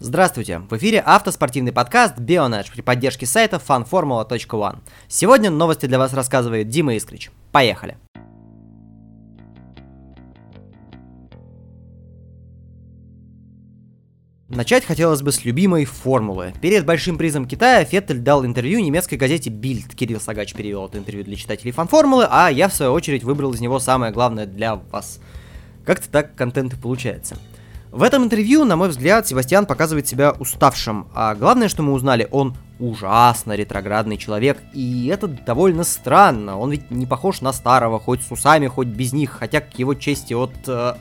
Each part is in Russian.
Здравствуйте! В эфире автоспортивный подкаст Bionedge при поддержке сайта fanformula.one. Сегодня новости для вас рассказывает Дима Искрич. Поехали! Начать хотелось бы с любимой формулы. Перед большим призом Китая Феттель дал интервью немецкой газете Bild. Кирилл Сагач перевел это интервью для читателей фан-формулы, а я в свою очередь выбрал из него самое главное для вас. Как-то так контент и получается. В этом интервью, на мой взгляд, Себастьян показывает себя уставшим, а главное, что мы узнали, он ужасно ретроградный человек, и это довольно странно, он ведь не похож на старого, хоть с усами, хоть без них, хотя к его чести от э,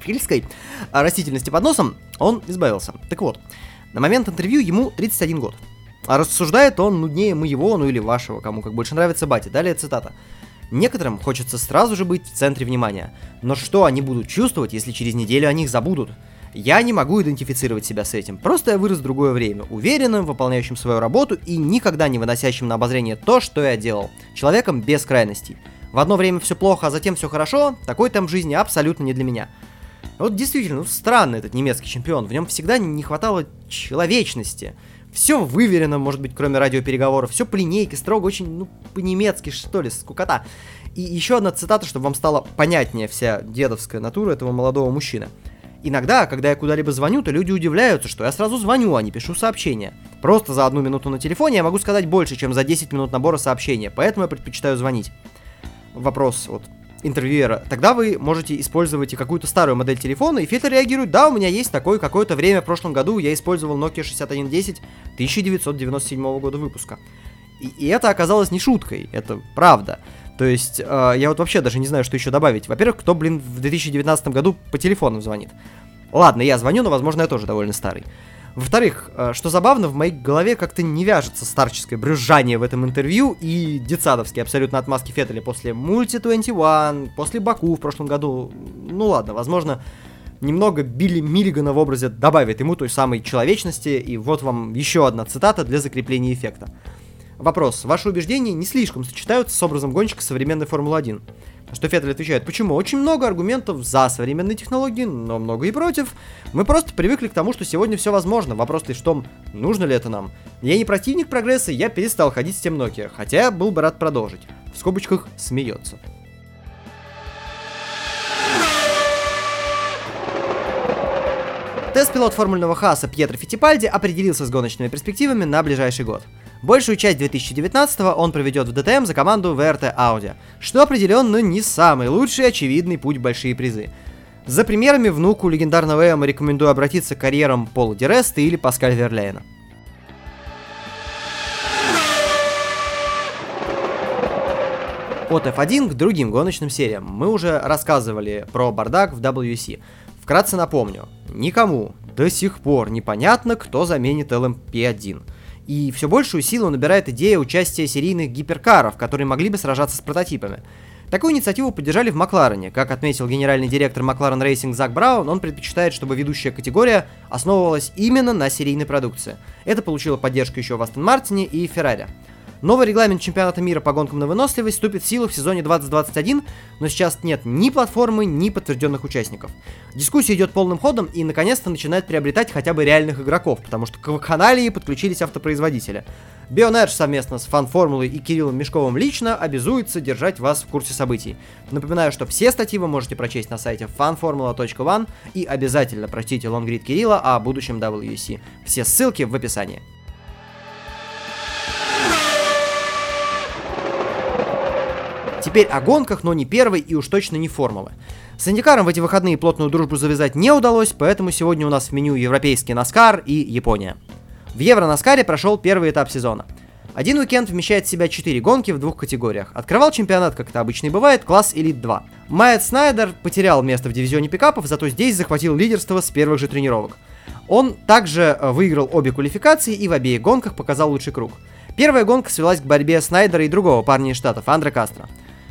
фильской растительности под носом он избавился. Так вот, на момент интервью ему 31 год. А рассуждает он нуднее моего, ну или вашего, кому как больше нравится бати. Далее цитата. Некоторым хочется сразу же быть в центре внимания. Но что они будут чувствовать, если через неделю о них забудут? Я не могу идентифицировать себя с этим. Просто я вырос в другое время, уверенным, выполняющим свою работу и никогда не выносящим на обозрение то, что я делал. Человеком без крайностей. В одно время все плохо, а затем все хорошо, такой там жизни абсолютно не для меня. Вот действительно, ну, странный этот немецкий чемпион. В нем всегда не хватало человечности. Все выверено, может быть, кроме радиопереговоров. Все по линейке, строго, очень, ну, по-немецки, что ли, скукота. И еще одна цитата, чтобы вам стало понятнее вся дедовская натура этого молодого мужчины. Иногда, когда я куда-либо звоню, то люди удивляются, что я сразу звоню, а не пишу сообщения. Просто за одну минуту на телефоне я могу сказать больше, чем за 10 минут набора сообщения, поэтому я предпочитаю звонить. Вопрос вот интервьюера, тогда вы можете использовать и какую-то старую модель телефона, и фильтр реагирует, да, у меня есть такой, какое-то время в прошлом году я использовал Nokia 6110 1997 года выпуска. И, и это оказалось не шуткой, это правда. То есть, э, я вот вообще даже не знаю, что еще добавить. Во-первых, кто, блин, в 2019 году по телефону звонит? Ладно, я звоню, но, возможно, я тоже довольно старый. Во-вторых, э, что забавно, в моей голове как-то не вяжется старческое брюзжание в этом интервью и детсадовские абсолютно отмазки Феттеля после Мульти 21, после Баку в прошлом году. Ну ладно, возможно, немного Билли Миллигана в образе добавит ему той самой человечности, и вот вам еще одна цитата для закрепления эффекта. Вопрос. Ваши убеждения не слишком сочетаются с образом гонщика современной Формулы-1. Что Феттель отвечает, почему? Очень много аргументов за современные технологии, но много и против. Мы просто привыкли к тому, что сегодня все возможно. Вопрос лишь в том, нужно ли это нам. Я не противник прогресса, я перестал ходить с тем Nokia, хотя был бы рад продолжить. В скобочках смеется. Тест-пилот формульного хаса Пьетро Фитипальди определился с гоночными перспективами на ближайший год. Большую часть 2019 он проведет в ДТМ за команду ВРТ Audi, что определенно не самый лучший очевидный путь в большие призы. За примерами внуку легендарного Эма рекомендую обратиться к карьерам Пола Диреста или Паскаль Верлейна. От F1 к другим гоночным сериям. Мы уже рассказывали про бардак в WC. Вкратце напомню, никому до сих пор непонятно, кто заменит LMP1. И все большую силу набирает идея участия серийных гиперкаров, которые могли бы сражаться с прототипами. Такую инициативу поддержали в Макларене. Как отметил генеральный директор McLaren Racing Зак Браун, он предпочитает, чтобы ведущая категория основывалась именно на серийной продукции. Это получило поддержку еще в Астон Мартине и Феррари. Новый регламент чемпионата мира по гонкам на выносливость вступит в силу в сезоне 2021, но сейчас нет ни платформы, ни подтвержденных участников. Дискуссия идет полным ходом и наконец-то начинает приобретать хотя бы реальных игроков, потому что к вакханалии подключились автопроизводители. Бионедж совместно с фан-формулой и Кириллом Мешковым лично обязуется держать вас в курсе событий. Напоминаю, что все статьи вы можете прочесть на сайте fanformula.one и обязательно прочтите лонгрид Кирилла о будущем WC. Все ссылки в описании. Теперь о гонках, но не первой и уж точно не формулы. С Индикаром в эти выходные плотную дружбу завязать не удалось, поэтому сегодня у нас в меню европейский Наскар и Япония. В Евро-Наскаре прошел первый этап сезона. Один уикенд вмещает в себя 4 гонки в двух категориях. Открывал чемпионат, как это обычно и бывает, класс Элит 2. Майет Снайдер потерял место в дивизионе пикапов, зато здесь захватил лидерство с первых же тренировок. Он также э, выиграл обе квалификации и в обеих гонках показал лучший круг. Первая гонка свелась к борьбе Снайдера и другого парня из Штатов, Андре Кастро.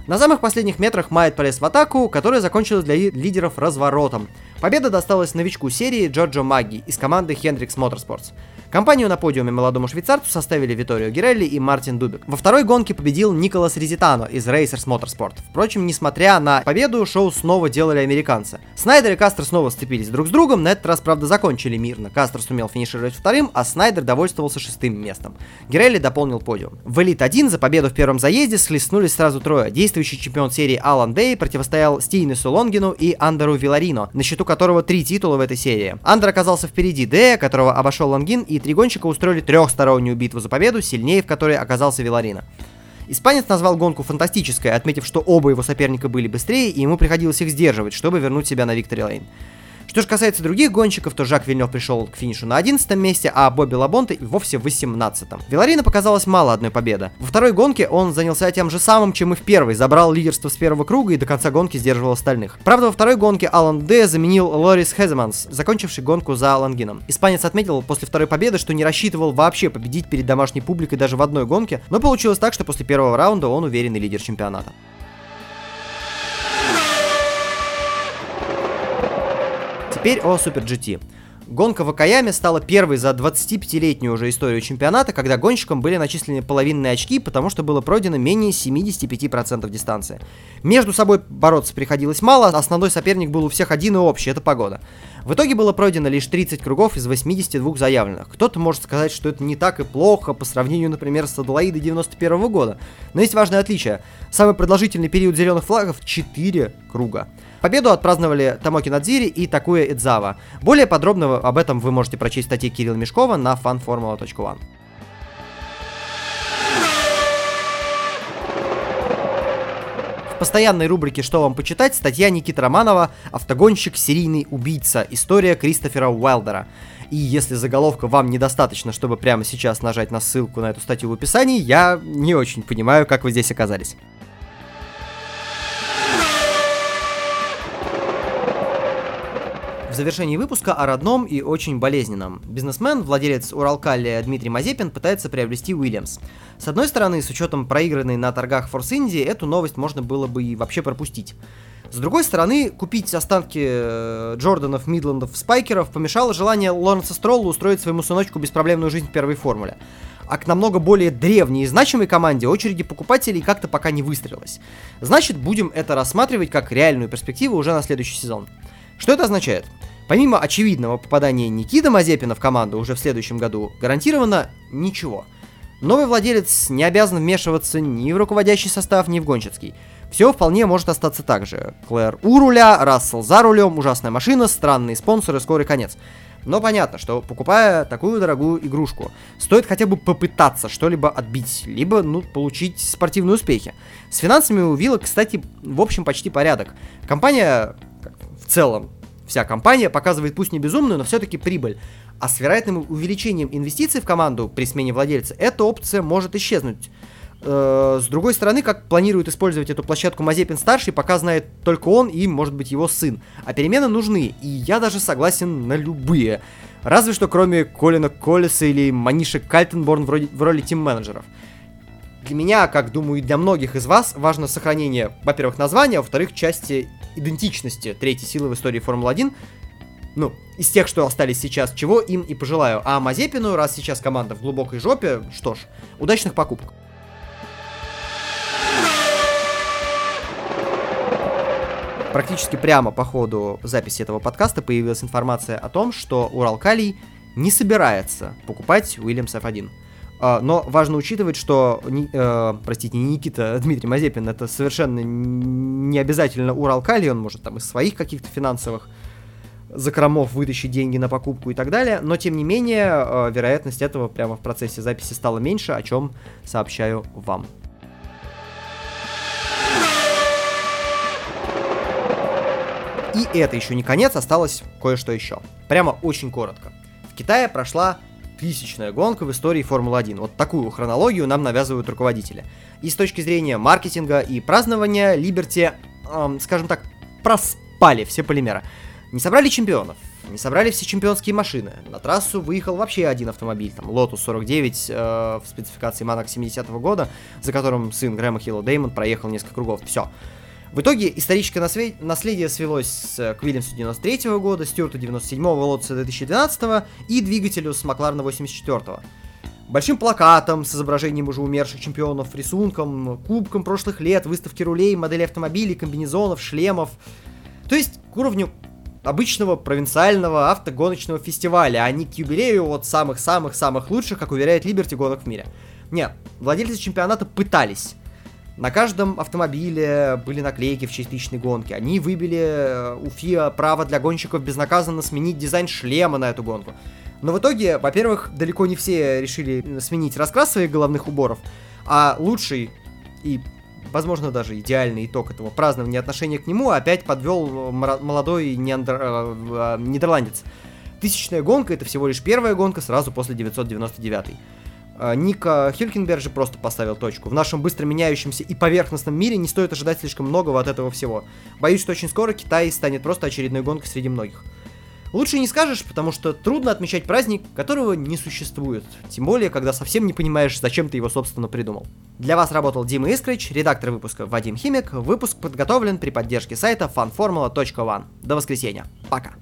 На самых последних метрах Майет полез в атаку, которая закончилась для лидеров разворотом. Победа досталась новичку серии Джорджо Маги из команды Hendrix Motorsports. Компанию на подиуме молодому швейцарцу составили Виторио Гирелли и Мартин Дубик. Во второй гонке победил Николас Резитано из Racers Motorsport. Впрочем, несмотря на победу, шоу снова делали американцы. Снайдер и Кастер снова сцепились друг с другом, на этот раз, правда, закончили мирно. Кастер сумел финишировать вторым, а Снайдер довольствовался шестым местом. Гирелли дополнил подиум. В Элит-1 за победу в первом заезде схлестнулись сразу трое. Действующий чемпион серии Алан Дэй противостоял Стейнесу Лонгину и Андеру Виларино, на счету которого три титула в этой серии. Андер оказался впереди Дэя, которого обошел Лонгин, и три гонщика устроили трехстороннюю битву за победу, сильнее в которой оказался Виларина. Испанец назвал гонку фантастической, отметив, что оба его соперника были быстрее, и ему приходилось их сдерживать, чтобы вернуть себя на Виктори Лейн. Что же касается других гонщиков, то Жак Вильнев пришел к финишу на 11 месте, а Бобби Лабонте вовсе в 18 -м. Виларина показалось мало одной победы. Во второй гонке он занялся тем же самым, чем и в первой, забрал лидерство с первого круга и до конца гонки сдерживал остальных. Правда, во второй гонке Алан Д заменил Лорис Хеземанс, закончивший гонку за Лангином. Испанец отметил после второй победы, что не рассчитывал вообще победить перед домашней публикой даже в одной гонке, но получилось так, что после первого раунда он уверенный лидер чемпионата. Теперь о Super GT. Гонка в Акаяме стала первой за 25-летнюю уже историю чемпионата, когда гонщикам были начислены половинные очки, потому что было пройдено менее 75% дистанции. Между собой бороться приходилось мало, основной соперник был у всех один и общий, это погода. В итоге было пройдено лишь 30 кругов из 82 заявленных. Кто-то может сказать, что это не так и плохо по сравнению, например, с Аделаидой 91 -го года. Но есть важное отличие. Самый продолжительный период зеленых флагов 4 круга. Победу отпраздновали Тамоки Надзири и Такуя Идзава. Более подробно об этом вы можете прочесть в статье Кирилла Мешкова на fanformula.one. В постоянной рубрике «Что вам почитать» статья Никиты Романова «Автогонщик, серийный убийца. История Кристофера Уайлдера». И если заголовка вам недостаточно, чтобы прямо сейчас нажать на ссылку на эту статью в описании, я не очень понимаю, как вы здесь оказались. В завершении выпуска о родном и очень болезненном. Бизнесмен, владелец Уралкалия Дмитрий Мазепин пытается приобрести Уильямс. С одной стороны, с учетом проигранной на торгах Форс Инди, эту новость можно было бы и вообще пропустить. С другой стороны, купить останки э, Джорданов, Мидландов, Спайкеров помешало желание Лоренса Стролла устроить своему сыночку беспроблемную жизнь в первой формуле. А к намного более древней и значимой команде очереди покупателей как-то пока не выстроилось. Значит, будем это рассматривать как реальную перспективу уже на следующий сезон. Что это означает? Помимо очевидного попадания Никиты Мазепина в команду уже в следующем году, гарантировано ничего. Новый владелец не обязан вмешиваться ни в руководящий состав, ни в гонщицкий. Все вполне может остаться так же. Клэр у руля, Рассел за рулем, ужасная машина, странные спонсоры, скорый конец. Но понятно, что покупая такую дорогую игрушку, стоит хотя бы попытаться что-либо отбить, либо, ну, получить спортивные успехи. С финансами у Вилла, кстати, в общем, почти порядок. Компания в целом вся компания показывает пусть не безумную, но все-таки прибыль. А с вероятным увеличением инвестиций в команду при смене владельца эта опция может исчезнуть. Э, с другой стороны, как планирует использовать эту площадку Мазепин старший, пока знает только он и, может быть, его сын. А перемены нужны, и я даже согласен на любые. Разве что кроме Колина Коллиса или Маниши Кальтенборн в роли тим-менеджеров. Для меня, как думаю, и для многих из вас, важно сохранение, во-первых, названия, а во-вторых, части идентичности третьей силы в истории Формулы-1, ну, из тех, что остались сейчас, чего им и пожелаю. А Мазепину, раз сейчас команда в глубокой жопе, что ж, удачных покупок. Практически прямо по ходу записи этого подкаста появилась информация о том, что Уралкалий не собирается покупать Уильямс F1. А, но важно учитывать, что, э, простите, не Никита, а Дмитрий Мазепин, это совершенно не обязательно Уралкали, он может там из своих каких-то финансовых закромов вытащить деньги на покупку и так далее, но тем не менее э, вероятность этого прямо в процессе записи стала меньше, о чем сообщаю вам. И это еще не конец, осталось кое-что еще. Прямо очень коротко. В Китае прошла тысячная гонка в истории Формулы-1. Вот такую хронологию нам навязывают руководители. И с точки зрения маркетинга и празднования, Либерти, эм, скажем так, проспали все полимеры. Не собрали чемпионов, не собрали все чемпионские машины. На трассу выехал вообще один автомобиль, там Lotus 49 э, в спецификации Манок 70 -го года, за которым сын Грэма Хилла Деймон проехал несколько кругов. Все. В итоге историческое наследие свелось к Вильямсу 93 года, Стюарту 97 Лотсу 2012 и двигателю с Макларена 84 большим плакатом с изображением уже умерших чемпионов, рисунком, кубком прошлых лет, выставки рулей, моделей автомобилей, комбинезонов, шлемов. То есть к уровню обычного провинциального автогоночного фестиваля, а не к юбилею от самых-самых-самых лучших, как уверяет Либерти, гонок в мире. Нет, владельцы чемпионата пытались. На каждом автомобиле были наклейки в честь гонки. Они выбили э, у ФИА право для гонщиков безнаказанно сменить дизайн шлема на эту гонку. Но в итоге, во-первых, далеко не все решили сменить раскрас своих головных уборов, а лучший и, возможно, даже идеальный итог этого празднования отношения к нему опять подвел молодой неандр... Э, э, нидерландец. Тысячная гонка это всего лишь первая гонка сразу после 999. А, Ника Хюлькенберг же просто поставил точку. В нашем быстро меняющемся и поверхностном мире не стоит ожидать слишком многого от этого всего. Боюсь, что очень скоро Китай станет просто очередной гонкой среди многих. Лучше не скажешь, потому что трудно отмечать праздник, которого не существует. Тем более, когда совсем не понимаешь, зачем ты его, собственно, придумал. Для вас работал Дима Искрич, редактор выпуска Вадим Химик. Выпуск подготовлен при поддержке сайта fanformula.one. До воскресенья. Пока.